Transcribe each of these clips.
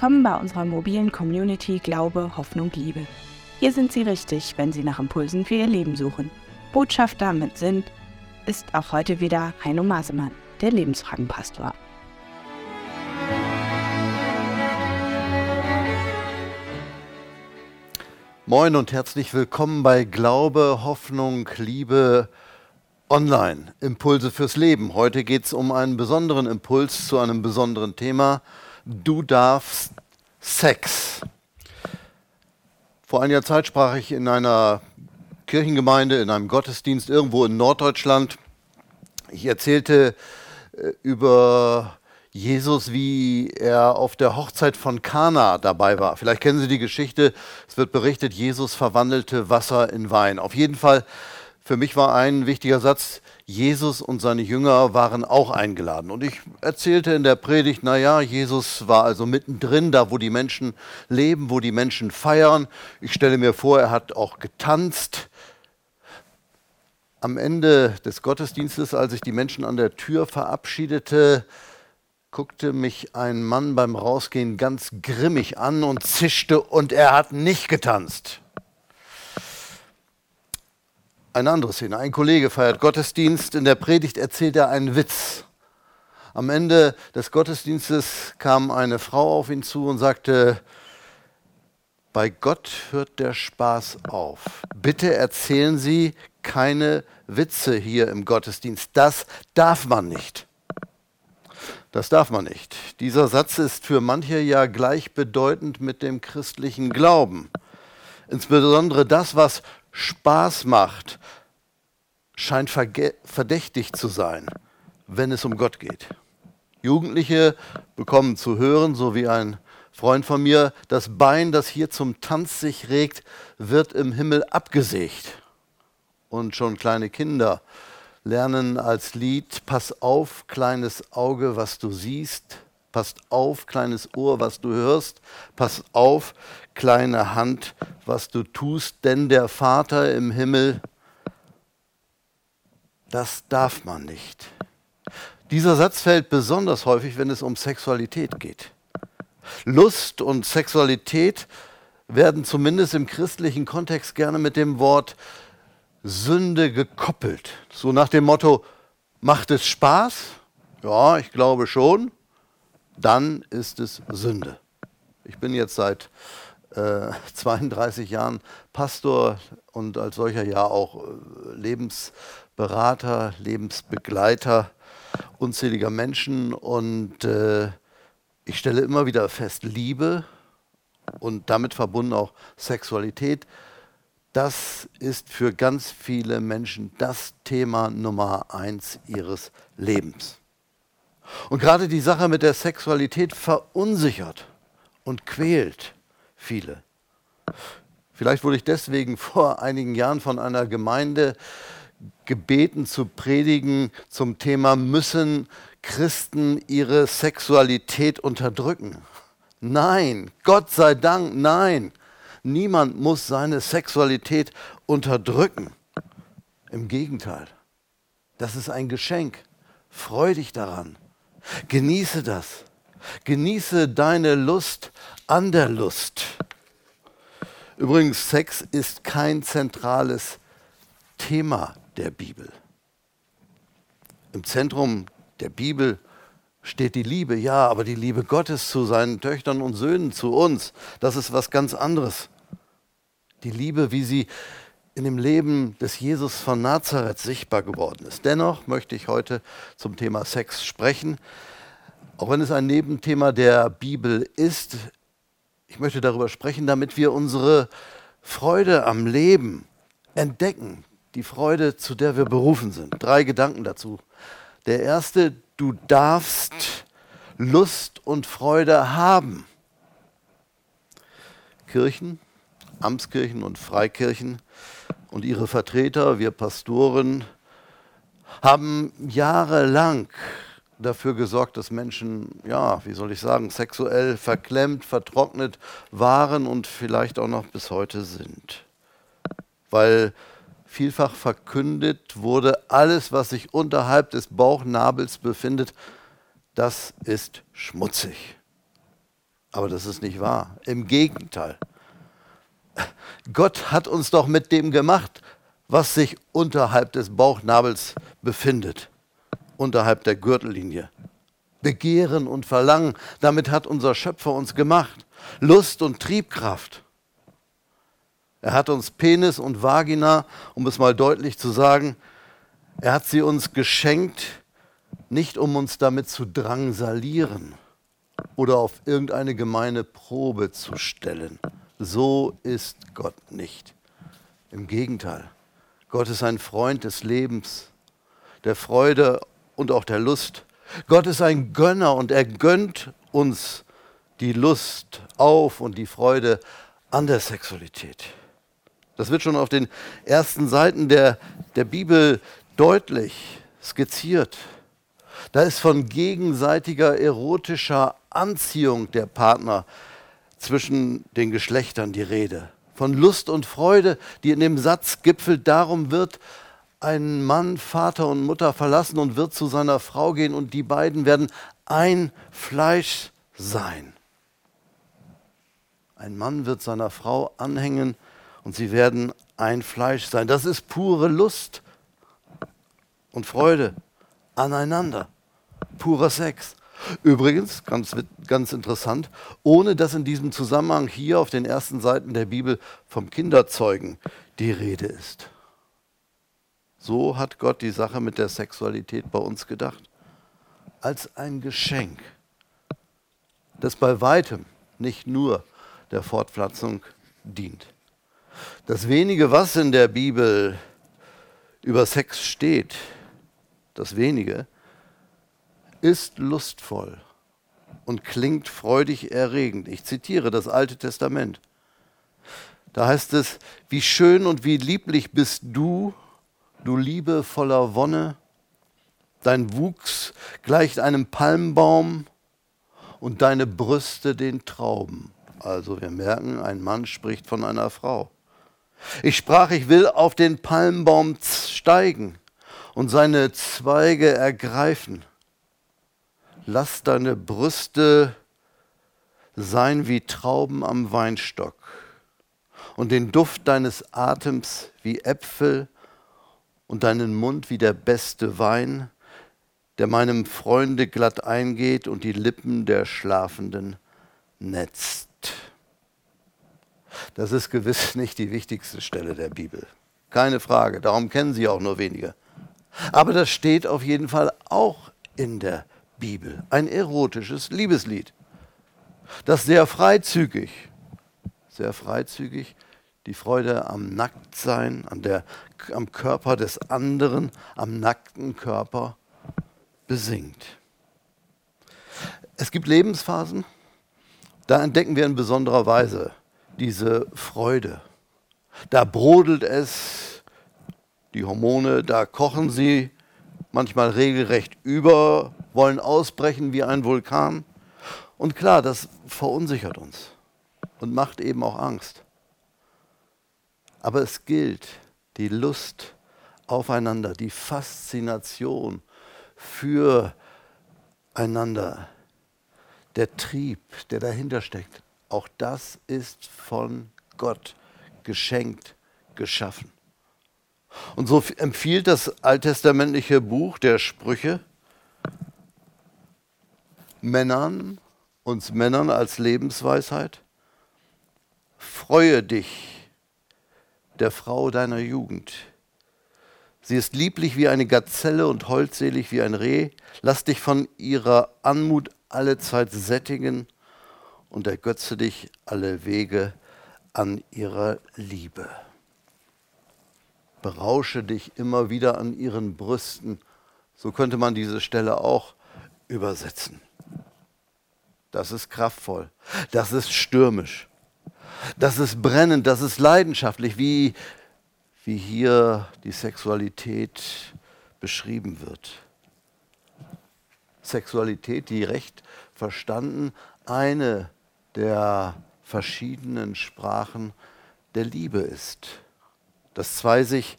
Willkommen bei unserer mobilen Community Glaube, Hoffnung, Liebe. Hier sind Sie richtig, wenn Sie nach Impulsen für Ihr Leben suchen. Botschafter mit Sinn ist auch heute wieder Heino Masemann, der Lebensfragenpastor. Moin und herzlich willkommen bei Glaube, Hoffnung, Liebe online. Impulse fürs Leben. Heute geht es um einen besonderen Impuls zu einem besonderen Thema. Du darfst Sex. Vor einiger Zeit sprach ich in einer Kirchengemeinde, in einem Gottesdienst irgendwo in Norddeutschland. Ich erzählte äh, über Jesus, wie er auf der Hochzeit von Kana dabei war. Vielleicht kennen Sie die Geschichte. Es wird berichtet, Jesus verwandelte Wasser in Wein. Auf jeden Fall, für mich war ein wichtiger Satz, Jesus und seine Jünger waren auch eingeladen. Und ich erzählte in der Predigt, naja, Jesus war also mittendrin, da wo die Menschen leben, wo die Menschen feiern. Ich stelle mir vor, er hat auch getanzt. Am Ende des Gottesdienstes, als ich die Menschen an der Tür verabschiedete, guckte mich ein Mann beim Rausgehen ganz grimmig an und zischte und er hat nicht getanzt. Eine andere Szene. Ein Kollege feiert Gottesdienst. In der Predigt erzählt er einen Witz. Am Ende des Gottesdienstes kam eine Frau auf ihn zu und sagte, bei Gott hört der Spaß auf. Bitte erzählen Sie keine Witze hier im Gottesdienst. Das darf man nicht. Das darf man nicht. Dieser Satz ist für manche ja gleichbedeutend mit dem christlichen Glauben. Insbesondere das, was Spaß macht, scheint verdächtig zu sein, wenn es um Gott geht. Jugendliche bekommen zu hören, so wie ein Freund von mir, das Bein, das hier zum Tanz sich regt, wird im Himmel abgesägt. Und schon kleine Kinder lernen als Lied, pass auf, kleines Auge, was du siehst, pass auf, kleines Ohr, was du hörst, pass auf, kleine Hand, was du tust, denn der Vater im Himmel, das darf man nicht. Dieser Satz fällt besonders häufig, wenn es um Sexualität geht. Lust und Sexualität werden zumindest im christlichen Kontext gerne mit dem Wort Sünde gekoppelt. So nach dem Motto, macht es Spaß? Ja, ich glaube schon. Dann ist es Sünde. Ich bin jetzt seit äh, 32 Jahren Pastor und als solcher ja auch äh, Lebensberater, Lebensbegleiter unzähliger Menschen. Und äh, ich stelle immer wieder fest, Liebe und damit verbunden auch Sexualität das ist für ganz viele Menschen das Thema Nummer eins ihres Lebens. Und gerade die Sache mit der Sexualität verunsichert und quält viele. Vielleicht wurde ich deswegen vor einigen Jahren von einer Gemeinde gebeten zu predigen zum Thema, müssen Christen ihre Sexualität unterdrücken? Nein, Gott sei Dank, nein. Niemand muss seine Sexualität unterdrücken. Im Gegenteil, das ist ein Geschenk. Freu dich daran. Genieße das. Genieße deine Lust an der Lust. Übrigens, Sex ist kein zentrales Thema der Bibel. Im Zentrum der Bibel steht die Liebe, ja, aber die Liebe Gottes zu seinen Töchtern und Söhnen, zu uns, das ist was ganz anderes. Die Liebe, wie sie in dem Leben des Jesus von Nazareth sichtbar geworden ist. Dennoch möchte ich heute zum Thema Sex sprechen, auch wenn es ein Nebenthema der Bibel ist. Ich möchte darüber sprechen, damit wir unsere Freude am Leben entdecken, die Freude, zu der wir berufen sind. Drei Gedanken dazu. Der erste, du darfst Lust und Freude haben. Kirchen, Amtskirchen und Freikirchen und ihre Vertreter, wir Pastoren, haben jahrelang dafür gesorgt, dass Menschen, ja, wie soll ich sagen, sexuell verklemmt, vertrocknet waren und vielleicht auch noch bis heute sind. Weil vielfach verkündet wurde, alles, was sich unterhalb des Bauchnabels befindet, das ist schmutzig. Aber das ist nicht wahr. Im Gegenteil. Gott hat uns doch mit dem gemacht, was sich unterhalb des Bauchnabels befindet, unterhalb der Gürtellinie. Begehren und Verlangen, damit hat unser Schöpfer uns gemacht. Lust und Triebkraft. Er hat uns Penis und Vagina, um es mal deutlich zu sagen, er hat sie uns geschenkt, nicht um uns damit zu drangsalieren oder auf irgendeine gemeine Probe zu stellen. So ist Gott nicht. Im Gegenteil, Gott ist ein Freund des Lebens, der Freude und auch der Lust. Gott ist ein Gönner und er gönnt uns die Lust auf und die Freude an der Sexualität. Das wird schon auf den ersten Seiten der, der Bibel deutlich skizziert. Da ist von gegenseitiger erotischer Anziehung der Partner zwischen den Geschlechtern die Rede. Von Lust und Freude, die in dem Satz gipfelt, darum wird ein Mann Vater und Mutter verlassen und wird zu seiner Frau gehen und die beiden werden ein Fleisch sein. Ein Mann wird seiner Frau anhängen und sie werden ein Fleisch sein. Das ist pure Lust und Freude aneinander. Purer Sex. Übrigens, ganz, ganz interessant, ohne dass in diesem Zusammenhang hier auf den ersten Seiten der Bibel vom Kinderzeugen die Rede ist. So hat Gott die Sache mit der Sexualität bei uns gedacht. Als ein Geschenk, das bei weitem nicht nur der Fortpflanzung dient. Das wenige, was in der Bibel über Sex steht, das wenige, ist lustvoll und klingt freudig erregend. Ich zitiere das Alte Testament. Da heißt es, wie schön und wie lieblich bist du, du Liebe voller Wonne, dein Wuchs gleicht einem Palmbaum und deine Brüste den Trauben. Also wir merken, ein Mann spricht von einer Frau. Ich sprach, ich will auf den Palmbaum steigen und seine Zweige ergreifen lass deine Brüste sein wie Trauben am Weinstock und den Duft deines Atems wie Äpfel und deinen Mund wie der beste Wein, der meinem Freunde glatt eingeht und die Lippen der Schlafenden netzt. Das ist gewiss nicht die wichtigste Stelle der Bibel. Keine Frage, darum kennen sie auch nur wenige. Aber das steht auf jeden Fall auch in der Bibel, ein erotisches Liebeslied, das sehr freizügig, sehr freizügig die Freude am Nacktsein, an der, am Körper des anderen, am nackten Körper besingt. Es gibt Lebensphasen, da entdecken wir in besonderer Weise diese Freude. Da brodelt es, die Hormone, da kochen sie manchmal regelrecht über, wollen ausbrechen wie ein Vulkan. Und klar, das verunsichert uns und macht eben auch Angst. Aber es gilt, die Lust aufeinander, die Faszination füreinander, der Trieb, der dahinter steckt, auch das ist von Gott geschenkt, geschaffen. Und so empfiehlt das alttestamentliche Buch der Sprüche Männern, uns Männern als Lebensweisheit, freue dich der Frau deiner Jugend. Sie ist lieblich wie eine Gazelle und holdselig wie ein Reh. Lass dich von ihrer Anmut alle Zeit sättigen und ergötze dich alle Wege an ihrer Liebe berausche dich immer wieder an ihren Brüsten. So könnte man diese Stelle auch übersetzen. Das ist kraftvoll, das ist stürmisch, das ist brennend, das ist leidenschaftlich, wie, wie hier die Sexualität beschrieben wird. Sexualität, die recht verstanden eine der verschiedenen Sprachen der Liebe ist. Dass zwei sich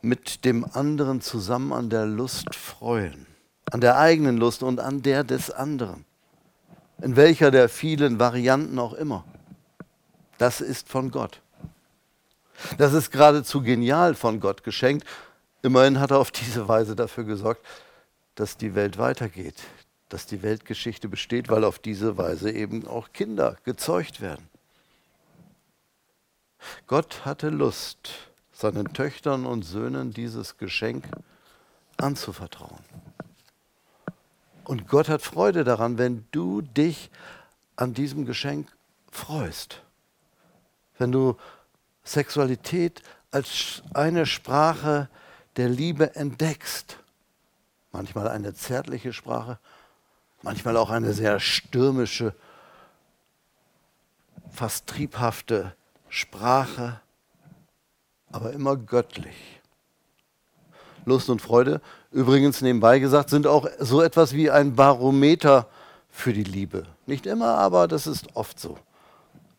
mit dem anderen zusammen an der Lust freuen, an der eigenen Lust und an der des anderen. in welcher der vielen Varianten auch immer. Das ist von Gott. Das ist geradezu genial von Gott geschenkt. Immerhin hat er auf diese Weise dafür gesorgt, dass die Welt weitergeht, dass die Weltgeschichte besteht, weil auf diese Weise eben auch Kinder gezeugt werden. Gott hatte Lust, seinen Töchtern und Söhnen dieses Geschenk anzuvertrauen. Und Gott hat Freude daran, wenn du dich an diesem Geschenk freust. Wenn du Sexualität als eine Sprache der Liebe entdeckst. Manchmal eine zärtliche Sprache, manchmal auch eine sehr stürmische, fast triebhafte Sprache, aber immer göttlich. Lust und Freude, übrigens nebenbei gesagt, sind auch so etwas wie ein Barometer für die Liebe. Nicht immer, aber das ist oft so.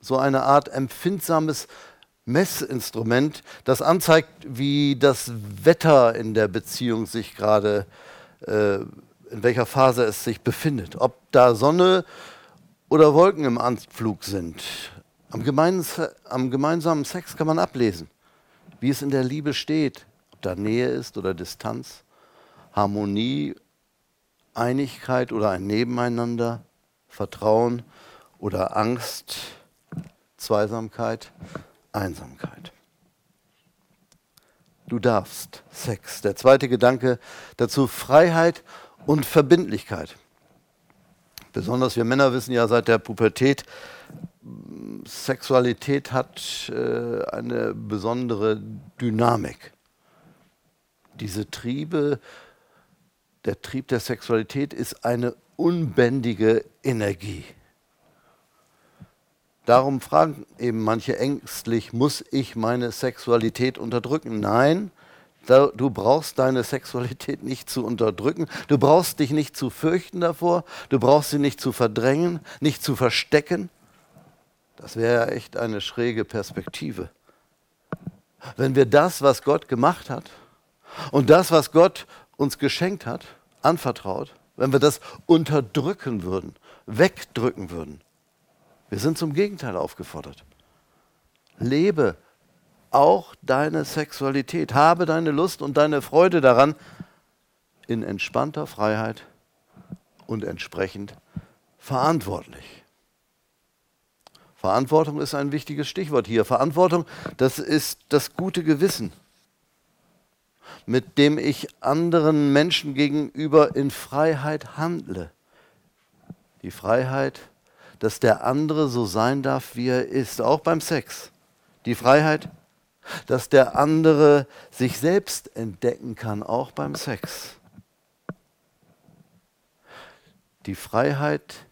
So eine Art empfindsames Messinstrument, das anzeigt, wie das Wetter in der Beziehung sich gerade, äh, in welcher Phase es sich befindet. Ob da Sonne oder Wolken im Anflug sind. Am, am gemeinsamen Sex kann man ablesen, wie es in der Liebe steht, da Nähe ist oder Distanz, Harmonie, Einigkeit oder ein Nebeneinander, Vertrauen oder Angst, Zweisamkeit, Einsamkeit. Du darfst Sex. Der zweite Gedanke dazu Freiheit und Verbindlichkeit. Besonders wir Männer wissen ja seit der Pubertät, Sexualität hat äh, eine besondere Dynamik diese Triebe, der Trieb der Sexualität ist eine unbändige Energie. Darum fragen eben manche ängstlich, muss ich meine Sexualität unterdrücken? Nein, du brauchst deine Sexualität nicht zu unterdrücken, du brauchst dich nicht zu fürchten davor, du brauchst sie nicht zu verdrängen, nicht zu verstecken. Das wäre ja echt eine schräge Perspektive. Wenn wir das, was Gott gemacht hat, und das, was Gott uns geschenkt hat, anvertraut, wenn wir das unterdrücken würden, wegdrücken würden, wir sind zum Gegenteil aufgefordert. Lebe auch deine Sexualität, habe deine Lust und deine Freude daran in entspannter Freiheit und entsprechend verantwortlich. Verantwortung ist ein wichtiges Stichwort hier. Verantwortung, das ist das gute Gewissen mit dem ich anderen Menschen gegenüber in Freiheit handle. Die Freiheit, dass der andere so sein darf, wie er ist, auch beim Sex. Die Freiheit, dass der andere sich selbst entdecken kann, auch beim Sex. Die Freiheit,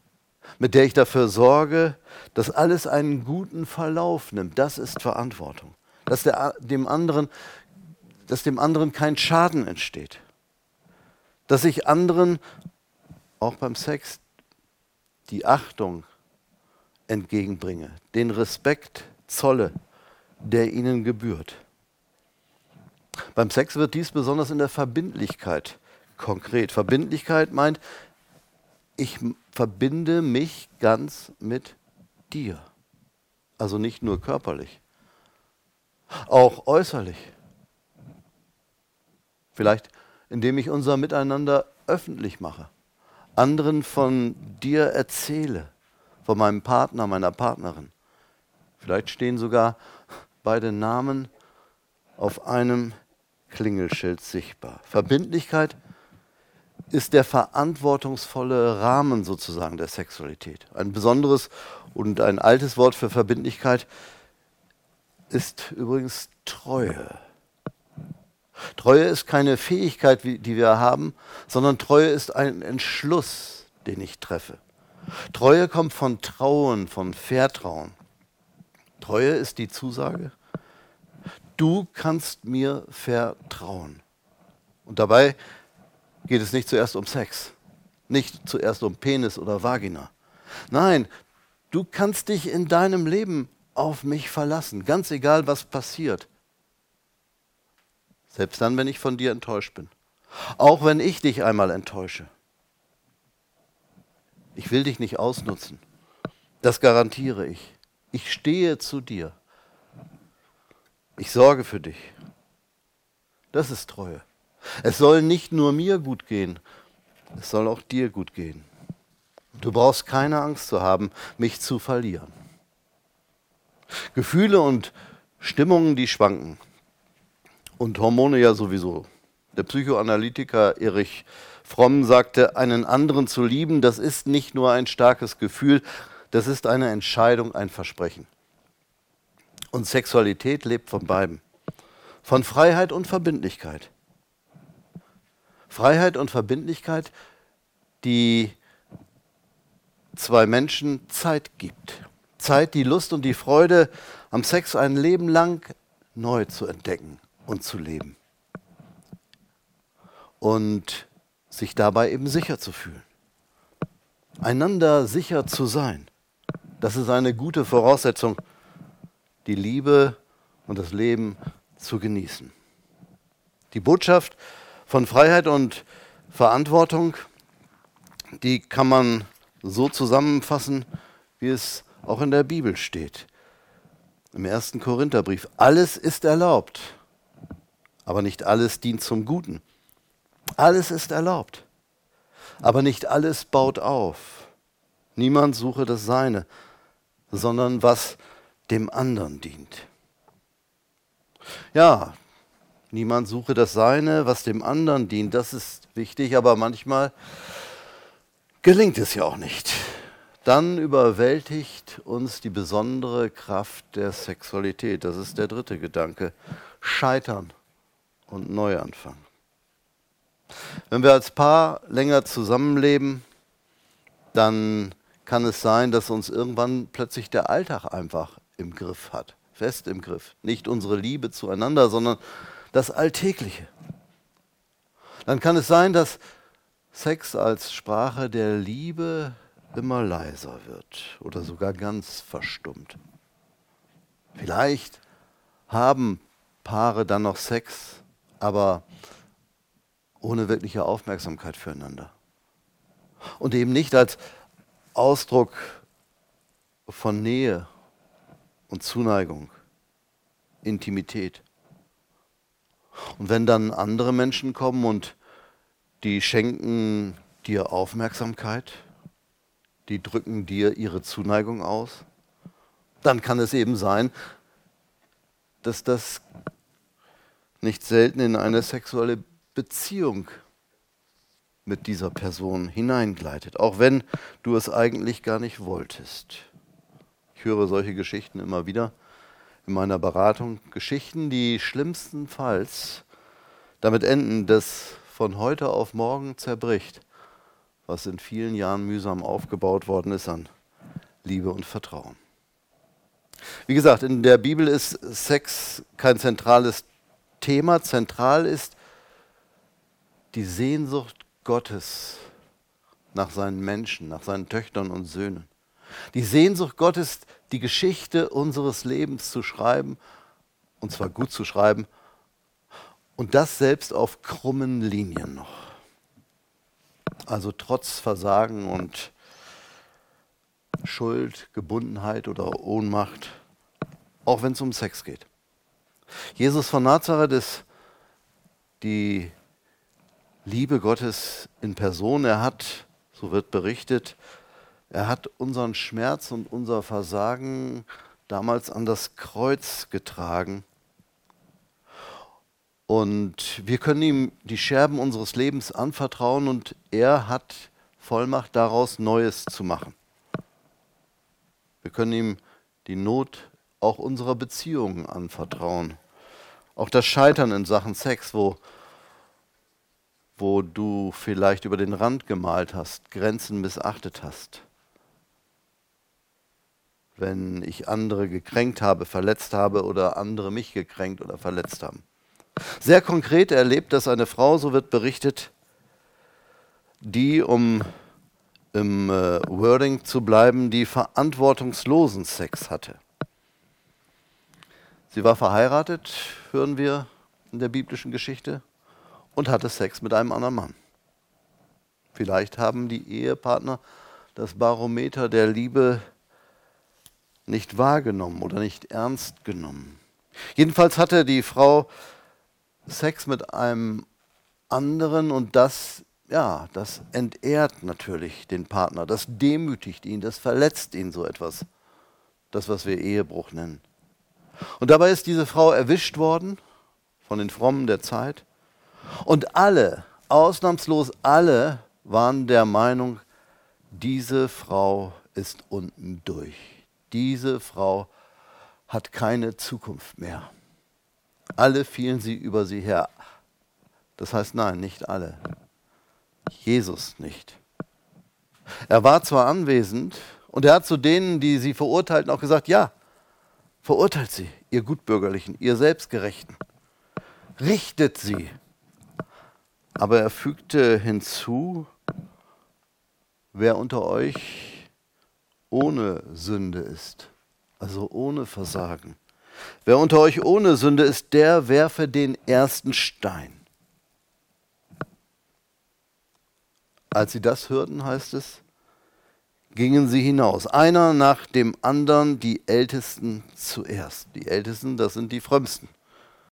mit der ich dafür sorge, dass alles einen guten Verlauf nimmt, das ist Verantwortung. Dass der, dem anderen dass dem anderen kein Schaden entsteht. Dass ich anderen, auch beim Sex, die Achtung entgegenbringe, den Respekt zolle, der ihnen gebührt. Beim Sex wird dies besonders in der Verbindlichkeit konkret. Verbindlichkeit meint, ich verbinde mich ganz mit dir. Also nicht nur körperlich, auch äußerlich. Vielleicht indem ich unser Miteinander öffentlich mache, anderen von dir erzähle, von meinem Partner, meiner Partnerin. Vielleicht stehen sogar beide Namen auf einem Klingelschild sichtbar. Verbindlichkeit ist der verantwortungsvolle Rahmen sozusagen der Sexualität. Ein besonderes und ein altes Wort für Verbindlichkeit ist übrigens Treue. Treue ist keine Fähigkeit, die wir haben, sondern Treue ist ein Entschluss, den ich treffe. Treue kommt von Trauen, von Vertrauen. Treue ist die Zusage, du kannst mir vertrauen. Und dabei geht es nicht zuerst um Sex, nicht zuerst um Penis oder Vagina. Nein, du kannst dich in deinem Leben auf mich verlassen, ganz egal was passiert. Selbst dann, wenn ich von dir enttäuscht bin. Auch wenn ich dich einmal enttäusche. Ich will dich nicht ausnutzen. Das garantiere ich. Ich stehe zu dir. Ich sorge für dich. Das ist Treue. Es soll nicht nur mir gut gehen, es soll auch dir gut gehen. Du brauchst keine Angst zu haben, mich zu verlieren. Gefühle und Stimmungen, die schwanken. Und Hormone ja sowieso. Der Psychoanalytiker Erich Fromm sagte, einen anderen zu lieben, das ist nicht nur ein starkes Gefühl, das ist eine Entscheidung, ein Versprechen. Und Sexualität lebt von beiden. Von Freiheit und Verbindlichkeit. Freiheit und Verbindlichkeit, die zwei Menschen Zeit gibt. Zeit, die Lust und die Freude am Sex ein Leben lang neu zu entdecken und zu leben. Und sich dabei eben sicher zu fühlen. Einander sicher zu sein. Das ist eine gute Voraussetzung, die Liebe und das Leben zu genießen. Die Botschaft von Freiheit und Verantwortung, die kann man so zusammenfassen, wie es auch in der Bibel steht. Im ersten Korintherbrief. Alles ist erlaubt, aber nicht alles dient zum Guten. Alles ist erlaubt, aber nicht alles baut auf. Niemand suche das Seine, sondern was dem anderen dient. Ja, niemand suche das Seine, was dem anderen dient. Das ist wichtig, aber manchmal gelingt es ja auch nicht dann überwältigt uns die besondere Kraft der Sexualität. Das ist der dritte Gedanke. Scheitern und Neuanfang. Wenn wir als Paar länger zusammenleben, dann kann es sein, dass uns irgendwann plötzlich der Alltag einfach im Griff hat, fest im Griff. Nicht unsere Liebe zueinander, sondern das Alltägliche. Dann kann es sein, dass Sex als Sprache der Liebe immer leiser wird oder sogar ganz verstummt. Vielleicht haben Paare dann noch Sex, aber ohne wirkliche Aufmerksamkeit füreinander. Und eben nicht als Ausdruck von Nähe und Zuneigung, Intimität. Und wenn dann andere Menschen kommen und die schenken dir Aufmerksamkeit, die drücken dir ihre Zuneigung aus, dann kann es eben sein, dass das nicht selten in eine sexuelle Beziehung mit dieser Person hineingleitet, auch wenn du es eigentlich gar nicht wolltest. Ich höre solche Geschichten immer wieder in meiner Beratung. Geschichten, die schlimmstenfalls damit enden, dass von heute auf morgen zerbricht was in vielen Jahren mühsam aufgebaut worden ist an Liebe und Vertrauen. Wie gesagt, in der Bibel ist Sex kein zentrales Thema. Zentral ist die Sehnsucht Gottes nach seinen Menschen, nach seinen Töchtern und Söhnen. Die Sehnsucht Gottes, die Geschichte unseres Lebens zu schreiben, und zwar gut zu schreiben, und das selbst auf krummen Linien noch. Also trotz Versagen und Schuld, Gebundenheit oder Ohnmacht, auch wenn es um Sex geht. Jesus von Nazareth ist die Liebe Gottes in Person. Er hat, so wird berichtet, er hat unseren Schmerz und unser Versagen damals an das Kreuz getragen und wir können ihm die Scherben unseres Lebens anvertrauen und er hat Vollmacht daraus Neues zu machen. Wir können ihm die Not auch unserer Beziehungen anvertrauen. Auch das Scheitern in Sachen Sex, wo, wo du vielleicht über den Rand gemalt hast, Grenzen missachtet hast. Wenn ich andere gekränkt habe, verletzt habe oder andere mich gekränkt oder verletzt haben. Sehr konkret erlebt das eine Frau, so wird berichtet, die, um im äh, Wording zu bleiben, die verantwortungslosen Sex hatte. Sie war verheiratet, hören wir in der biblischen Geschichte, und hatte Sex mit einem anderen Mann. Vielleicht haben die Ehepartner das Barometer der Liebe nicht wahrgenommen oder nicht ernst genommen. Jedenfalls hatte die Frau Sex mit einem anderen und das, ja, das entehrt natürlich den Partner, das demütigt ihn, das verletzt ihn so etwas. Das, was wir Ehebruch nennen. Und dabei ist diese Frau erwischt worden von den Frommen der Zeit. Und alle, ausnahmslos alle, waren der Meinung, diese Frau ist unten durch. Diese Frau hat keine Zukunft mehr. Alle fielen sie über sie her. Das heißt, nein, nicht alle. Jesus nicht. Er war zwar anwesend und er hat zu denen, die sie verurteilten, auch gesagt, ja, verurteilt sie, ihr Gutbürgerlichen, ihr Selbstgerechten. Richtet sie. Aber er fügte hinzu, wer unter euch ohne Sünde ist, also ohne Versagen, wer unter euch ohne Sünde ist, der werfe den ersten Stein. Als sie das hörten, heißt es, gingen sie hinaus, einer nach dem anderen, die Ältesten zuerst. Die Ältesten, das sind die Frömmsten.